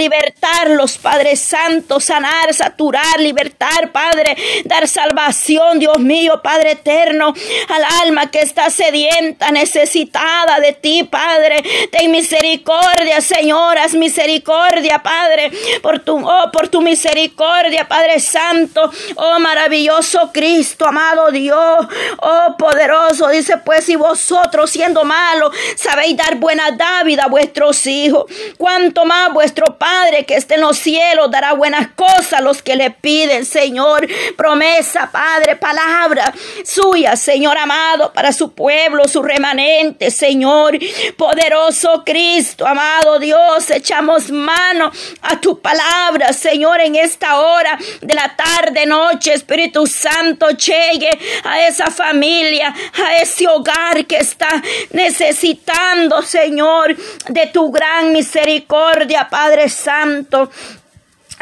libertarlos, Padre Santo, sanar, saturar, libertar, Padre, dar salvación, Dios mío, Padre eterno, al alma que está sedienta, necesitada de ti, Padre. Ten misericordia, Señor, misericordia, Padre, por tu, oh, por tu misericordia, Padre Santo, oh maravilloso Cristo, amado Dios, oh poderoso, dice pues si vosotros siendo malos sabéis dar buena dávida a vuestros hijos, cuanto más vuestro Padre que esté en los cielos dará buenas cosas a los que le piden, Señor, promesa, Padre, palabra suya, Señor amado, para su pueblo, su remanente, Señor, poderoso Cristo, amado Dios, echamos mano a tu palabra, Señor, en esta hora de la tarde, noche, Espíritu Santo, llegue a esa familia, a ese hogar que está necesitando, Señor, de tu gran misericordia, Padre. Santo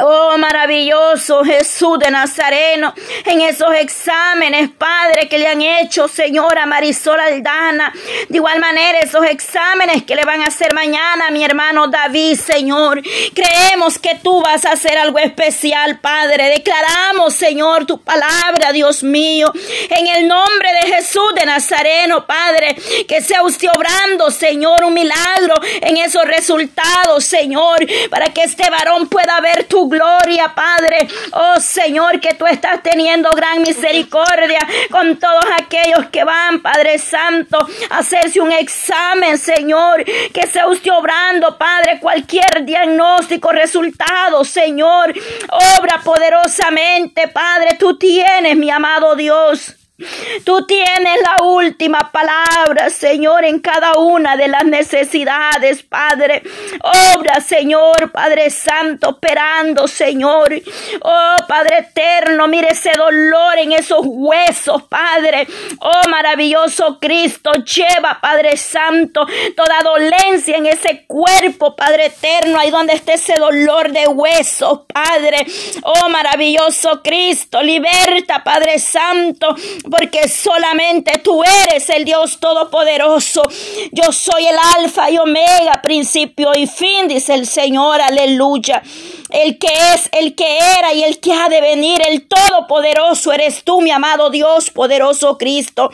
Oh, maravilloso Jesús de Nazareno, en esos exámenes, Padre, que le han hecho, Señora Marisol Aldana. De igual manera, esos exámenes que le van a hacer mañana mi hermano David, Señor. Creemos que tú vas a hacer algo especial, Padre. Declaramos, Señor, tu palabra, Dios mío. En el nombre de Jesús de Nazareno, Padre, que sea usted obrando, Señor, un milagro en esos resultados, Señor, para que este varón pueda ver tu gloria, Padre. Oh Señor, que tú estás teniendo gran misericordia con todos aquellos que van, Padre Santo, a hacerse un examen, Señor. Que sea usted obrando, Padre, cualquier diagnóstico, resultado, Señor. Obra poderosamente, Padre. Tú tienes, mi amado Dios. Tú tienes la última palabra, Señor, en cada una de las necesidades, Padre. Obra, Señor, Padre Santo, operando, Señor. Oh, Padre eterno, mire ese dolor en esos huesos, Padre. Oh, maravilloso Cristo, lleva, Padre Santo, toda dolencia en ese cuerpo, Padre eterno, ahí donde esté ese dolor de huesos, Padre. Oh, maravilloso Cristo, liberta, Padre Santo porque solamente tú eres el Dios Todopoderoso. Yo soy el Alfa y Omega, principio y fin, dice el Señor, aleluya. El que es, el que era y el que ha de venir, el Todopoderoso eres tú, mi amado Dios, poderoso Cristo.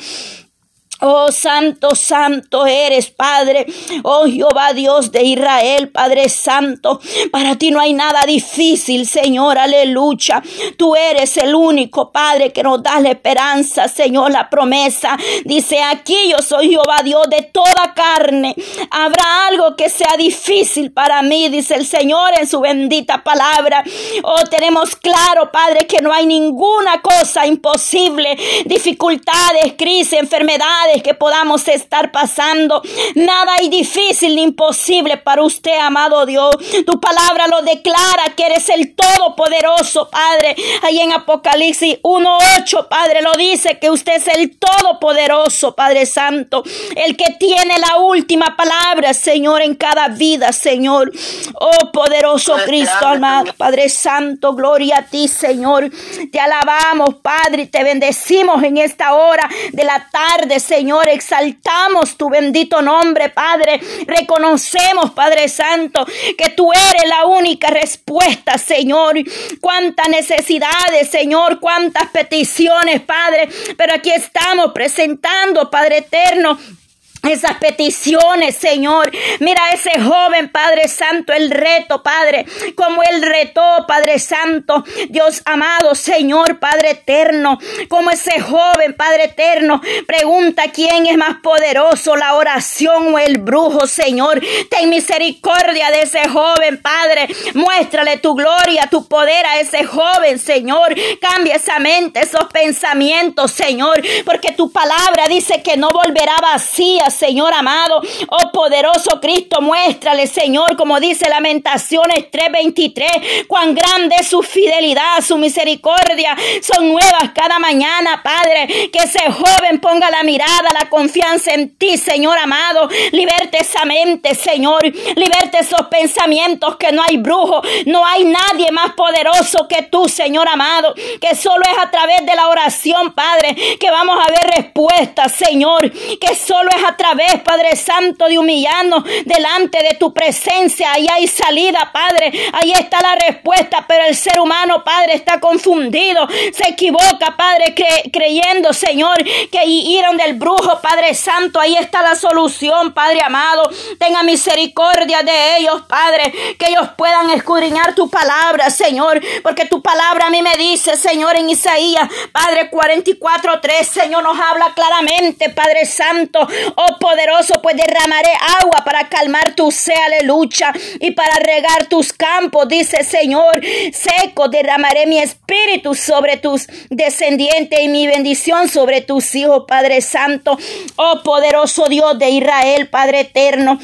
Oh Santo, Santo eres, Padre. Oh Jehová Dios de Israel, Padre Santo. Para ti no hay nada difícil, Señor. Aleluya. Tú eres el único, Padre, que nos da la esperanza, Señor, la promesa. Dice aquí, yo soy Jehová Dios de toda carne. Habrá algo que sea difícil para mí, dice el Señor en su bendita palabra. Oh, tenemos claro, Padre, que no hay ninguna cosa imposible. Dificultades, crisis, enfermedades que podamos estar pasando. Nada hay difícil ni imposible para usted, amado Dios. Tu palabra lo declara que eres el Todopoderoso, Padre. Ahí en Apocalipsis 1.8, Padre, lo dice que usted es el Todopoderoso, Padre Santo. El que tiene la última palabra, Señor, en cada vida, Señor. Oh, poderoso Cristo, amado, Padre Santo, gloria a ti, Señor. Te alabamos, Padre, y te bendecimos en esta hora de la tarde, Señor. Señor, exaltamos tu bendito nombre, Padre. Reconocemos, Padre Santo, que tú eres la única respuesta, Señor. Cuántas necesidades, Señor, cuántas peticiones, Padre. Pero aquí estamos presentando, Padre eterno esas peticiones, Señor. Mira ese joven, Padre Santo, el reto, Padre, como él retó, Padre Santo, Dios amado, Señor, Padre eterno, como ese joven, Padre eterno, pregunta quién es más poderoso, la oración o el brujo, Señor. Ten misericordia de ese joven, Padre. Muéstrale tu gloria, tu poder a ese joven, Señor. Cambia esa mente, esos pensamientos, Señor, porque tu palabra dice que no volverá vacía, Señor amado. Oh poderoso Cristo, muéstrale, Señor, como dice Lamentaciones 3:23, cuán grande es su fidelidad, su misericordia. Son nuevas cada mañana, Padre. Que ese joven ponga la mirada, la confianza en ti, Señor amado. Liberte esa mente, Señor. Liberte esos pensamientos que no hay brujo, no hay nadie más poderoso que tú, Señor amado. Que solo es a través de la oración, Padre, que vamos a ver respuestas, Señor. Que solo es a través otra vez, Padre Santo, de humillarnos delante de tu presencia. Ahí hay salida, Padre. Ahí está la respuesta, pero el ser humano, Padre, está confundido. Se equivoca, Padre, creyendo, Señor, que iron del brujo, Padre Santo. Ahí está la solución, Padre amado. Tenga misericordia de ellos, Padre, que ellos puedan escudriñar tu palabra, Señor, porque tu palabra a mí me dice, Señor, en Isaías, Padre 44, 3, Señor, nos habla claramente, Padre Santo, oh poderoso, pues derramaré agua para calmar tu sed, aleluya, y para regar tus campos, dice Señor, seco, derramaré mi espíritu sobre tus descendientes y mi bendición sobre tus hijos, Padre Santo, oh poderoso Dios de Israel, Padre eterno.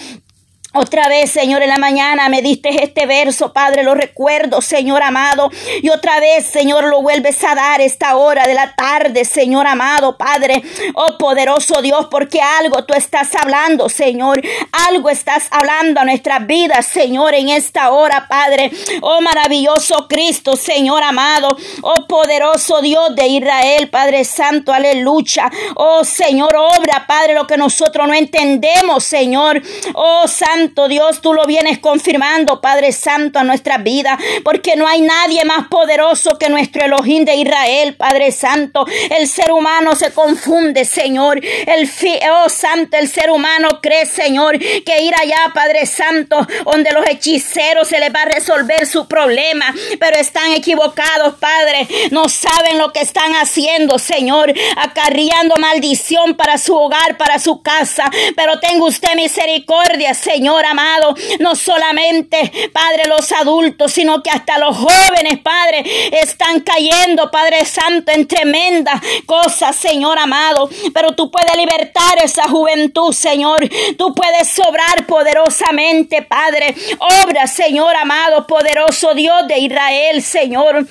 Otra vez, Señor, en la mañana me diste este verso, Padre, lo recuerdo, Señor amado. Y otra vez, Señor, lo vuelves a dar esta hora de la tarde, Señor amado, Padre. Oh poderoso Dios, porque algo tú estás hablando, Señor. Algo estás hablando a nuestras vidas, Señor, en esta hora, Padre. Oh maravilloso Cristo, Señor amado. Oh poderoso Dios de Israel, Padre Santo, aleluya. Oh Señor, obra, Padre, lo que nosotros no entendemos, Señor. Oh Santo Santo Dios, tú lo vienes confirmando, Padre Santo, a nuestra vida, porque no hay nadie más poderoso que nuestro Elohim de Israel, Padre Santo. El ser humano se confunde, Señor. El oh Santo, el ser humano cree, Señor, que ir allá, Padre Santo, donde los hechiceros se les va a resolver su problema, pero están equivocados, Padre. No saben lo que están haciendo, Señor, acarreando maldición para su hogar, para su casa. Pero tenga usted misericordia, Señor Señor amado, no solamente, Padre, los adultos, sino que hasta los jóvenes, Padre, están cayendo, Padre Santo, en tremendas cosas, Señor amado. Pero tú puedes libertar esa juventud, Señor. Tú puedes sobrar poderosamente, Padre. Obra, Señor amado, poderoso Dios de Israel, Señor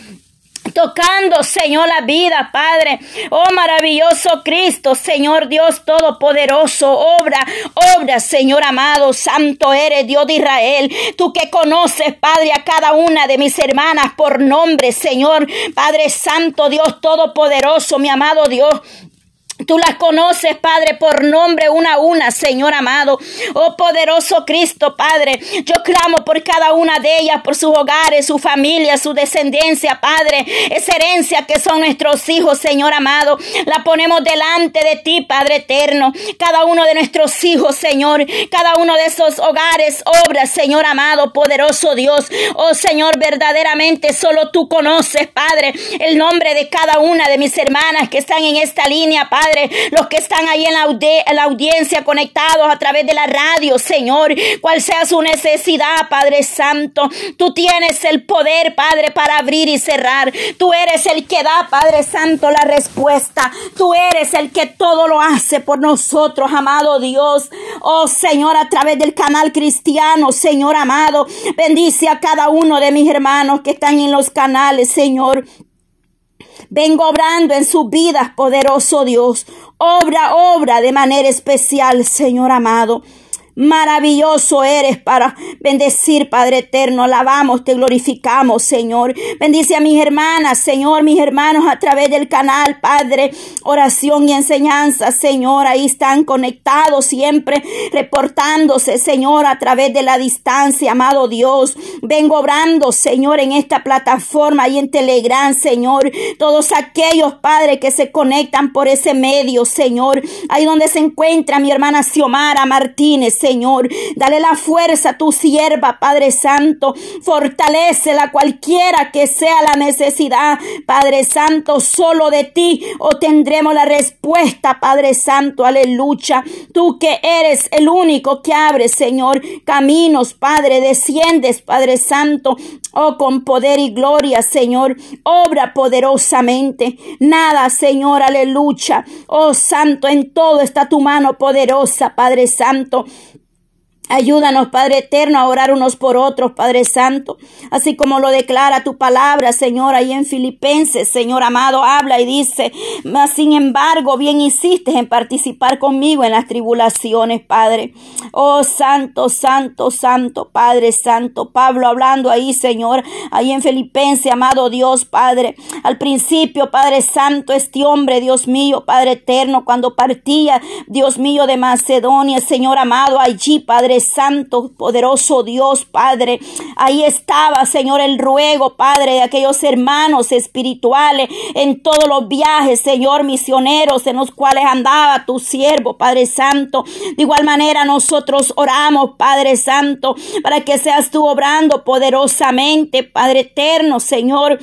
tocando, Señor, la vida, Padre. Oh, maravilloso Cristo, Señor Dios Todopoderoso, obra, obra, Señor amado, santo eres Dios de Israel. Tú que conoces, Padre, a cada una de mis hermanas por nombre, Señor, Padre Santo, Dios Todopoderoso, mi amado Dios. Tú las conoces, Padre, por nombre una a una, Señor amado. Oh poderoso Cristo, Padre. Yo clamo por cada una de ellas, por sus hogares, su familia, su descendencia, Padre. Esa herencia que son nuestros hijos, Señor amado. La ponemos delante de ti, Padre eterno. Cada uno de nuestros hijos, Señor. Cada uno de esos hogares, obras, Señor amado, poderoso Dios. Oh Señor, verdaderamente solo tú conoces, Padre, el nombre de cada una de mis hermanas que están en esta línea, Padre. Los que están ahí en la, audiencia conectados a través de la radio, Señor, cual sea su necesidad, Padre Santo. Tú tienes el poder, Padre, para abrir y cerrar. Tú eres el que da, Padre Santo, la respuesta. Tú eres el que todo lo hace por nosotros, amado Dios. Oh Señor, a través del canal cristiano, Señor amado, bendice a cada uno de mis hermanos que están en los canales, Señor. Vengo obrando en sus vidas, poderoso Dios. Obra, obra de manera especial, Señor amado. Maravilloso eres para bendecir, Padre eterno. Alabamos, te glorificamos, Señor. Bendice a mis hermanas, Señor, mis hermanos a través del canal, Padre. Oración y enseñanza, Señor. Ahí están conectados siempre, reportándose, Señor, a través de la distancia, amado Dios. Vengo obrando, Señor, en esta plataforma y en Telegram, Señor. Todos aquellos, Padre, que se conectan por ese medio, Señor. Ahí donde se encuentra mi hermana Xiomara Martínez, Señor. Dale la fuerza a tu sierva, Padre Santo. Fortalecela cualquiera que sea la necesidad, Padre Santo. Solo de ti obtendremos la respuesta, Padre Santo. Aleluya. Tú que eres el único que abre, Señor, caminos, Padre. Desciendes, Padre Santo. Oh, con poder y gloria, Señor. Obra poderosamente. Nada, Señor, aleluya. Oh, Santo, en todo está tu mano poderosa, Padre Santo. Ayúdanos, Padre eterno, a orar unos por otros, Padre Santo, así como lo declara tu palabra, Señor, ahí en Filipenses, Señor amado, habla y dice, mas sin embargo, bien insistes en participar conmigo en las tribulaciones, Padre. Oh, Santo, Santo, Santo, Padre Santo, Pablo hablando ahí, Señor, ahí en Filipenses, amado Dios, Padre, al principio, Padre Santo, este hombre, Dios mío, Padre eterno, cuando partía, Dios mío, de Macedonia, Señor amado, allí, Padre Santo, poderoso Dios, Padre. Ahí estaba, Señor, el ruego, Padre, de aquellos hermanos espirituales en todos los viajes, Señor, misioneros en los cuales andaba tu siervo, Padre Santo. De igual manera nosotros oramos, Padre Santo, para que seas tú obrando poderosamente, Padre eterno, Señor.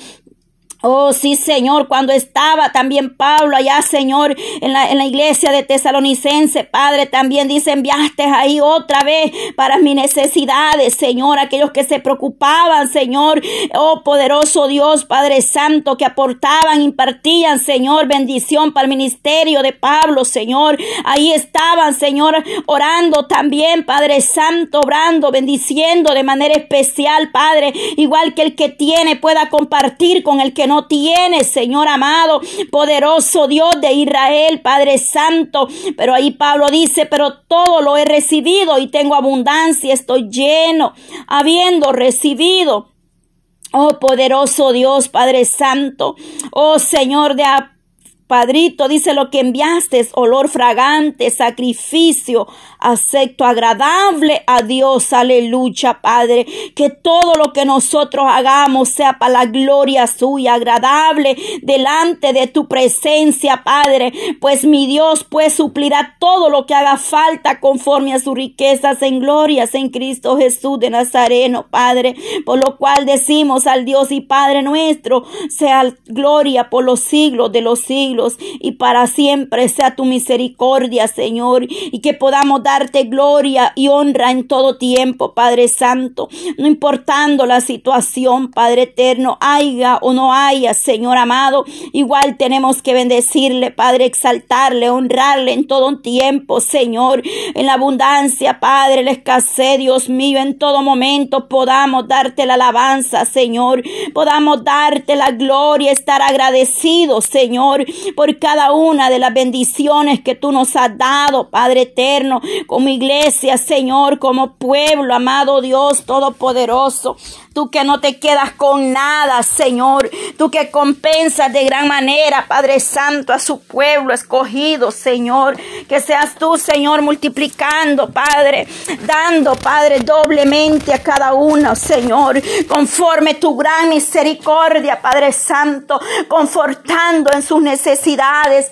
Oh, sí, Señor, cuando estaba también Pablo allá, Señor, en la, en la iglesia de Tesalonicense, Padre, también dice, enviaste ahí otra vez para mis necesidades, Señor, aquellos que se preocupaban, Señor, oh poderoso Dios, Padre Santo, que aportaban, impartían, Señor, bendición para el ministerio de Pablo, Señor. Ahí estaban, Señor, orando también, Padre Santo, orando, bendiciendo de manera especial, Padre, igual que el que tiene pueda compartir con el que no tiene, Señor amado, poderoso Dios de Israel, Padre Santo. Pero ahí Pablo dice, pero todo lo he recibido y tengo abundancia, estoy lleno, habiendo recibido. Oh poderoso Dios, Padre Santo, oh Señor de Padrito, dice lo que enviaste, olor fragante, sacrificio, acepto agradable a Dios, aleluya, Padre. Que todo lo que nosotros hagamos sea para la gloria suya, agradable delante de tu presencia, Padre. Pues mi Dios pues suplirá todo lo que haga falta conforme a sus riquezas en glorias en Cristo Jesús de Nazareno, Padre. Por lo cual decimos al Dios y Padre nuestro, sea gloria por los siglos de los y para siempre sea tu misericordia, Señor, y que podamos darte gloria y honra en todo tiempo, Padre Santo, no importando la situación, Padre eterno, haya o no haya, Señor amado, igual tenemos que bendecirle, Padre, exaltarle, honrarle en todo tiempo, Señor, en la abundancia, Padre, la escasez, Dios mío, en todo momento podamos darte la alabanza, Señor, podamos darte la gloria, estar agradecidos, Señor, por cada una de las bendiciones que tú nos has dado, Padre eterno, como iglesia, Señor, como pueblo, amado Dios Todopoderoso. Tú que no te quedas con nada, Señor. Tú que compensas de gran manera, Padre Santo, a su pueblo escogido, Señor. Que seas tú, Señor, multiplicando, Padre, dando, Padre, doblemente a cada uno, Señor, conforme tu gran misericordia, Padre Santo, confortando en sus necesidades,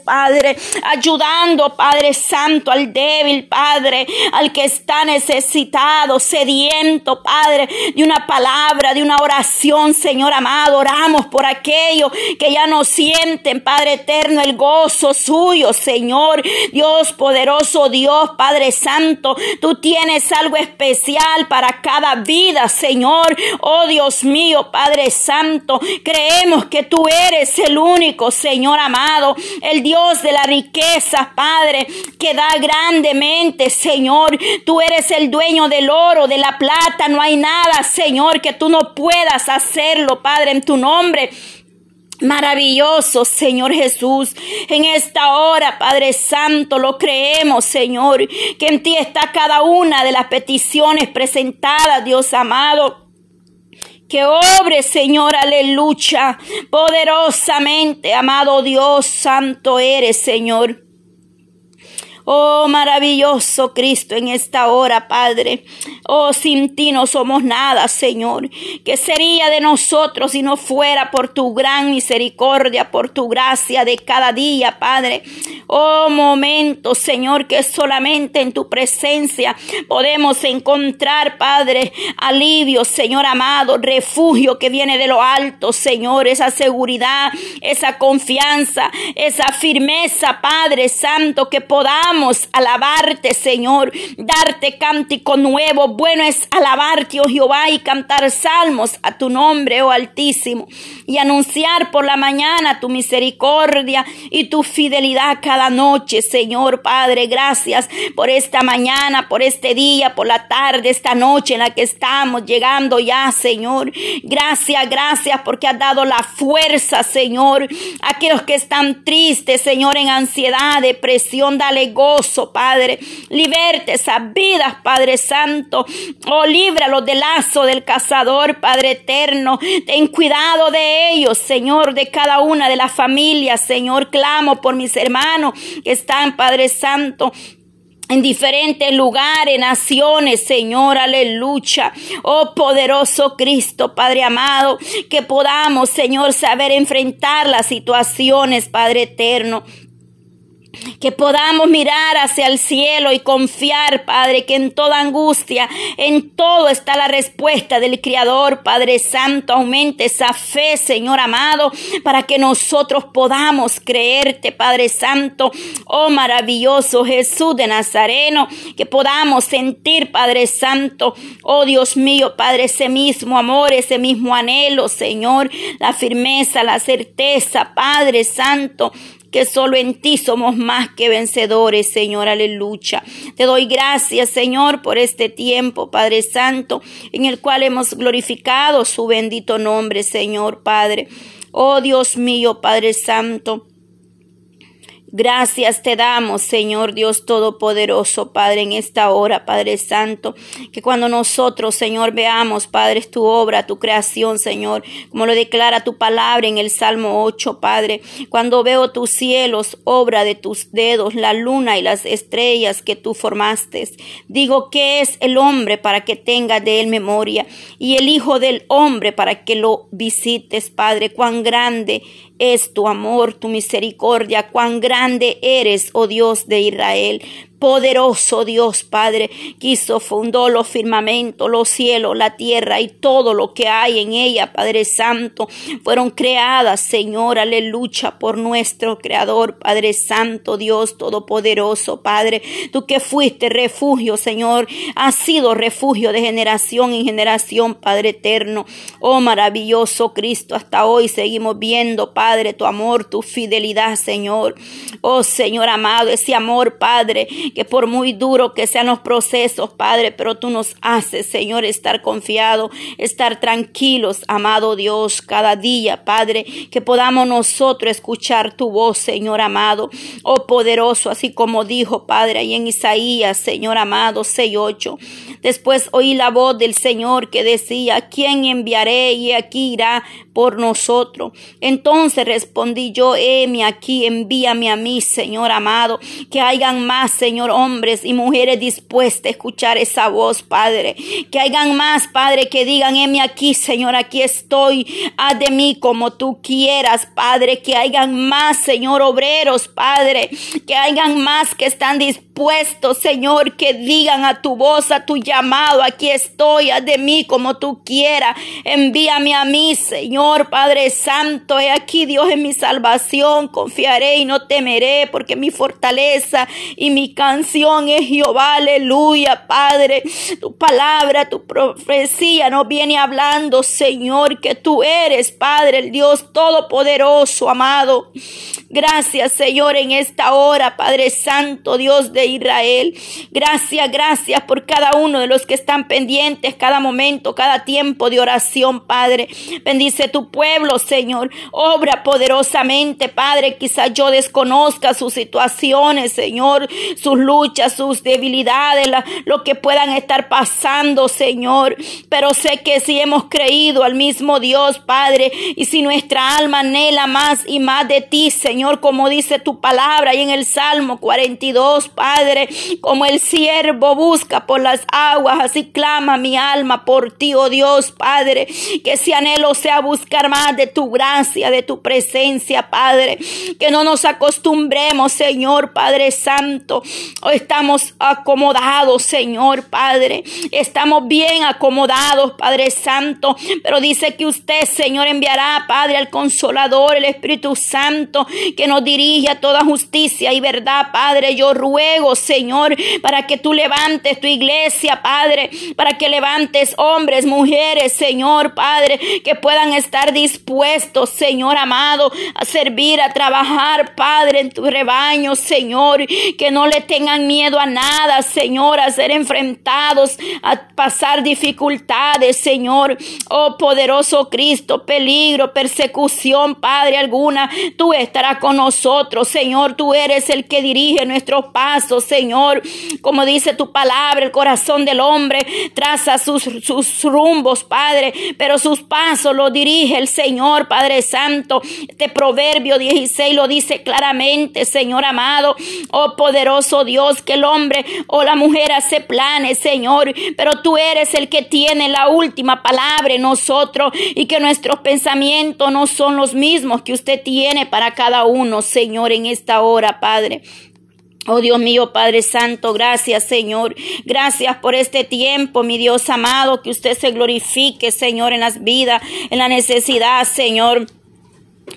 Padre, ayudando, Padre Santo, al débil, Padre, al que está necesitado, sediento, Padre, de una palabra de una oración, Señor amado. Oramos por aquellos que ya no sienten, Padre eterno, el gozo suyo, Señor. Dios poderoso, Dios, Padre Santo. Tú tienes algo especial para cada vida, Señor. Oh Dios mío, Padre Santo. Creemos que tú eres el único, Señor amado. El Dios de la riqueza, Padre, que da grandemente, Señor. Tú eres el dueño del oro, de la plata. No hay nada, Señor, que tú no puedas hacerlo, Padre, en tu nombre. Maravilloso, Señor Jesús. En esta hora, Padre Santo, lo creemos, Señor, que en ti está cada una de las peticiones presentadas, Dios amado. Que obre, Señor, aleluya, poderosamente, amado Dios, santo eres, Señor. Oh, maravilloso Cristo en esta hora, Padre. Oh, sin ti no somos nada, Señor. ¿Qué sería de nosotros si no fuera por tu gran misericordia, por tu gracia de cada día, Padre? Oh, momento, Señor, que solamente en tu presencia podemos encontrar, Padre, alivio, Señor amado, refugio que viene de lo alto, Señor, esa seguridad, esa confianza, esa firmeza, Padre Santo, que podamos podamos alabarte, Señor, darte cántico nuevo. Bueno es alabarte, oh Jehová, y cantar salmos a tu nombre, oh Altísimo, y anunciar por la mañana tu misericordia y tu fidelidad cada noche, Señor Padre. Gracias por esta mañana, por este día, por la tarde, esta noche en la que estamos llegando ya, Señor. Gracias, gracias porque has dado la fuerza, Señor. Aquellos que están tristes, Señor, en ansiedad, depresión, dale gozo, Padre. Liberte esas vidas, Padre Santo. Oh, líbralos del lazo del cazador, Padre eterno. Ten cuidado de ellos, Señor, de cada una de las familias, Señor. Clamo por mis hermanos que están, Padre Santo, en diferentes lugares, naciones, Señor, aleluya. Oh poderoso Cristo, Padre amado, que podamos, Señor, saber enfrentar las situaciones, Padre eterno. Que podamos mirar hacia el cielo y confiar, Padre, que en toda angustia, en todo está la respuesta del Creador, Padre Santo. Aumente esa fe, Señor amado, para que nosotros podamos creerte, Padre Santo. Oh maravilloso Jesús de Nazareno, que podamos sentir, Padre Santo, oh Dios mío, Padre, ese mismo amor, ese mismo anhelo, Señor, la firmeza, la certeza, Padre Santo, que solo en ti somos más que vencedores, Señor, aleluya. Te doy gracias, Señor, por este tiempo, Padre Santo, en el cual hemos glorificado su bendito nombre, Señor, Padre. Oh Dios mío, Padre Santo. Gracias te damos, Señor Dios Todopoderoso, Padre, en esta hora, Padre Santo, que cuando nosotros, Señor, veamos, Padre, tu obra, tu creación, Señor, como lo declara tu palabra en el Salmo 8, Padre, cuando veo tus cielos, obra de tus dedos, la luna y las estrellas que tú formaste, digo, ¿qué es el hombre para que tenga de él memoria? Y el Hijo del hombre para que lo visites, Padre, cuán grande es tu amor, tu misericordia, cuán grande eres, oh Dios de Israel poderoso Dios Padre, que hizo, fundó los firmamentos, los cielos, la tierra y todo lo que hay en ella, Padre Santo, fueron creadas, Señor, aleluya, por nuestro Creador, Padre Santo, Dios Todopoderoso, Padre, tú que fuiste refugio, Señor, has sido refugio de generación en generación, Padre eterno, oh maravilloso Cristo, hasta hoy seguimos viendo, Padre, tu amor, tu fidelidad, Señor, oh Señor amado, ese amor, Padre, que por muy duro que sean los procesos, Padre, pero tú nos haces, Señor, estar confiados, estar tranquilos, amado Dios, cada día, Padre, que podamos nosotros escuchar tu voz, Señor amado, oh poderoso, así como dijo, Padre, ahí en Isaías, Señor amado, 6.8. Después oí la voz del Señor que decía, ¿quién enviaré? Y aquí irá por nosotros. Entonces respondí yo, heme aquí, envíame a mí, Señor amado, que hayan más, Señor, hombres y mujeres dispuestos a escuchar esa voz, Padre. Que hayan más, Padre, que digan, heme aquí, Señor, aquí estoy, haz de mí como tú quieras, Padre. Que hayan más, Señor, obreros, Padre. Que hayan más que están dispuestos, Señor, que digan a tu voz, a tu llamado, aquí estoy, haz de mí como tú quieras. Envíame a mí, Señor. Padre Santo, he aquí Dios en mi salvación, confiaré y no temeré, porque mi fortaleza y mi canción es Jehová, aleluya, Padre. Tu palabra, tu profecía nos viene hablando, Señor, que tú eres, Padre, el Dios todopoderoso, amado. Gracias, Señor, en esta hora, Padre Santo, Dios de Israel. Gracias, gracias por cada uno de los que están pendientes, cada momento, cada tiempo de oración, Padre. Bendice tu pueblo, Señor. Obra poderosamente, Padre. Quizás yo desconozca sus situaciones, Señor, sus luchas, sus debilidades, lo que puedan estar pasando, Señor. Pero sé que si hemos creído al mismo Dios, Padre, y si nuestra alma anhela más y más de ti, Señor, como dice tu palabra y en el Salmo 42, Padre, como el siervo busca por las aguas, así clama mi alma por ti, oh Dios, Padre, que ese anhelo sea más de tu gracia, de tu presencia, Padre, que no nos acostumbremos, Señor, Padre Santo, estamos acomodados, Señor Padre. Estamos bien acomodados, Padre Santo. Pero dice que usted, Señor, enviará, Padre, al Consolador, el Espíritu Santo, que nos dirige a toda justicia y verdad, Padre. Yo ruego, Señor, para que tú levantes tu iglesia, Padre, para que levantes hombres, mujeres, Señor, Padre, que puedan estar dispuestos, Señor amado, a servir, a trabajar, Padre, en tu rebaño, Señor, que no le tengan miedo a nada, Señor, a ser enfrentados, a pasar dificultades, Señor. Oh poderoso Cristo, peligro, persecución, Padre alguna, tú estarás con nosotros, Señor. Tú eres el que dirige nuestros pasos, Señor. Como dice tu palabra, el corazón del hombre traza sus, sus rumbos, Padre, pero sus pasos los dirige el Señor, Padre Santo. Este proverbio 16 lo dice claramente, Señor amado. Oh poderoso Dios, que el hombre o la mujer hace planes, Señor, pero tú eres el que tiene la última palabra en nosotros y que nuestros pensamientos no son los mismos que usted tiene para cada uno, Señor, en esta hora, Padre. Oh Dios mío, Padre Santo, gracias Señor. Gracias por este tiempo, mi Dios amado, que usted se glorifique, Señor, en las vidas, en la necesidad, Señor.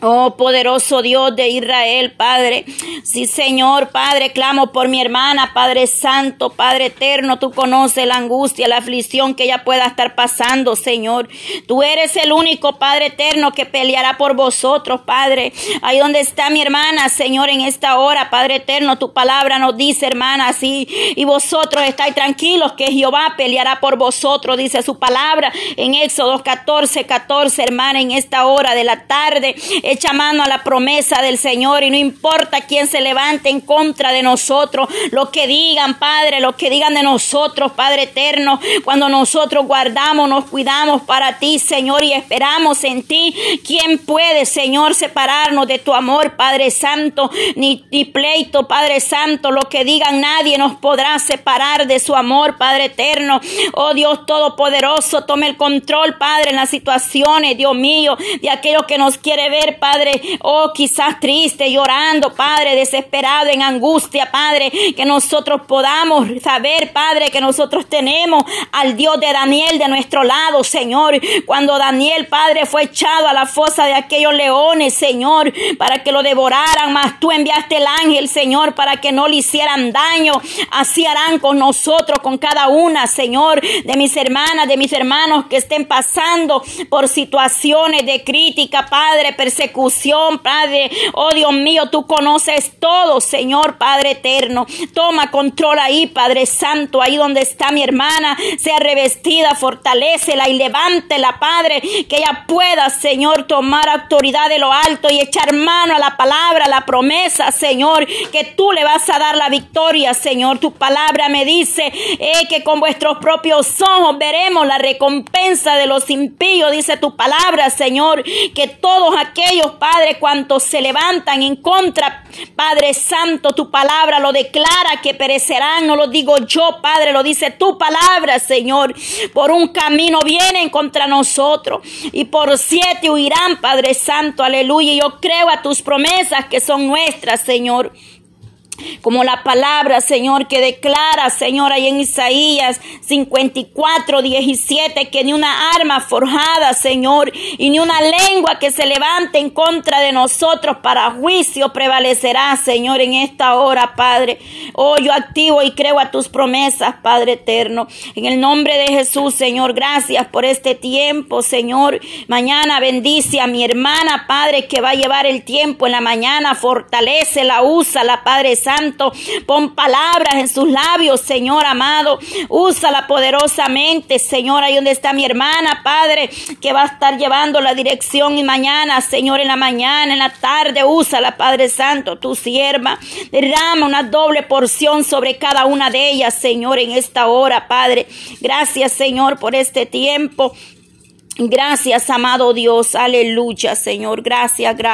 Oh poderoso Dios de Israel, Padre. Sí, Señor, Padre, clamo por mi hermana, Padre Santo, Padre eterno. Tú conoces la angustia, la aflicción que ella pueda estar pasando, Señor. Tú eres el único, Padre eterno, que peleará por vosotros, Padre. Ahí donde está mi hermana, Señor, en esta hora, Padre eterno, tu palabra nos dice, hermana, así. Y vosotros estáis tranquilos que Jehová peleará por vosotros, dice su palabra en Éxodo 14, 14, hermana, en esta hora de la tarde. Echa mano a la promesa del Señor y no importa quién se levante en contra de nosotros, lo que digan, Padre, lo que digan de nosotros, Padre eterno, cuando nosotros guardamos, nos cuidamos para ti, Señor, y esperamos en ti. ¿Quién puede, Señor, separarnos de tu amor, Padre Santo? Ni, pleito, Padre Santo, lo que digan, nadie nos podrá separar de su amor, Padre eterno. Oh Dios Todopoderoso, tome el control, Padre, en las situaciones, Dios mío, de aquello que nos quiere ver Padre, oh, quizás triste, llorando, Padre, desesperado, en angustia, Padre, que nosotros podamos saber, Padre, que nosotros tenemos al Dios de Daniel de nuestro lado, Señor. Cuando Daniel, Padre, fue echado a la fosa de aquellos leones, Señor, para que lo devoraran, mas tú enviaste el ángel, Señor, para que no le hicieran daño. Así harán con nosotros, con cada una, Señor, de mis hermanas, de mis hermanos que estén pasando por situaciones de crítica, Padre, persecución Padre. Oh Dios mío, tú conoces todo, Señor Padre eterno. Toma control ahí, Padre Santo, ahí donde está mi hermana, sea revestida, fortalecela y levántela, Padre, que ella pueda, Señor, tomar autoridad de lo alto y echar mano a la palabra, a la promesa, Señor, que tú le vas a dar la victoria, Señor. Tu palabra me dice eh, que con vuestros propios ojos veremos la recompensa de los impíos, dice tu palabra, Señor, que todos aquellos Padre, cuantos se levantan en contra, Padre Santo, tu palabra lo declara que perecerán, no lo digo yo, Padre, lo dice tu palabra, Señor. Por un camino vienen contra nosotros y por siete huirán, Padre Santo, aleluya. Yo creo a tus promesas que son nuestras, Señor. Como la palabra, Señor, que declara, Señor, ahí en Isaías 54, 17, que ni una arma forjada, Señor, y ni una lengua que se levante en contra de nosotros para juicio prevalecerá, Señor, en esta hora, Padre. Oh, yo activo y creo a tus promesas, Padre eterno. En el nombre de Jesús, Señor, gracias por este tiempo, Señor. Mañana bendice a mi hermana, Padre, que va a llevar el tiempo en la mañana. Fortalece la usa, la Padre Santo. Pon palabras en sus labios, Señor amado. Úsala poderosamente, Señor, ahí donde está mi hermana, Padre, que va a estar llevando la dirección y mañana, Señor, en la mañana, en la tarde. Úsala, Padre Santo, tu sierva. Derrama una doble porción sobre cada una de ellas, Señor, en esta hora, Padre. Gracias, Señor, por este tiempo. Gracias, amado Dios. Aleluya, Señor. Gracias, gracias.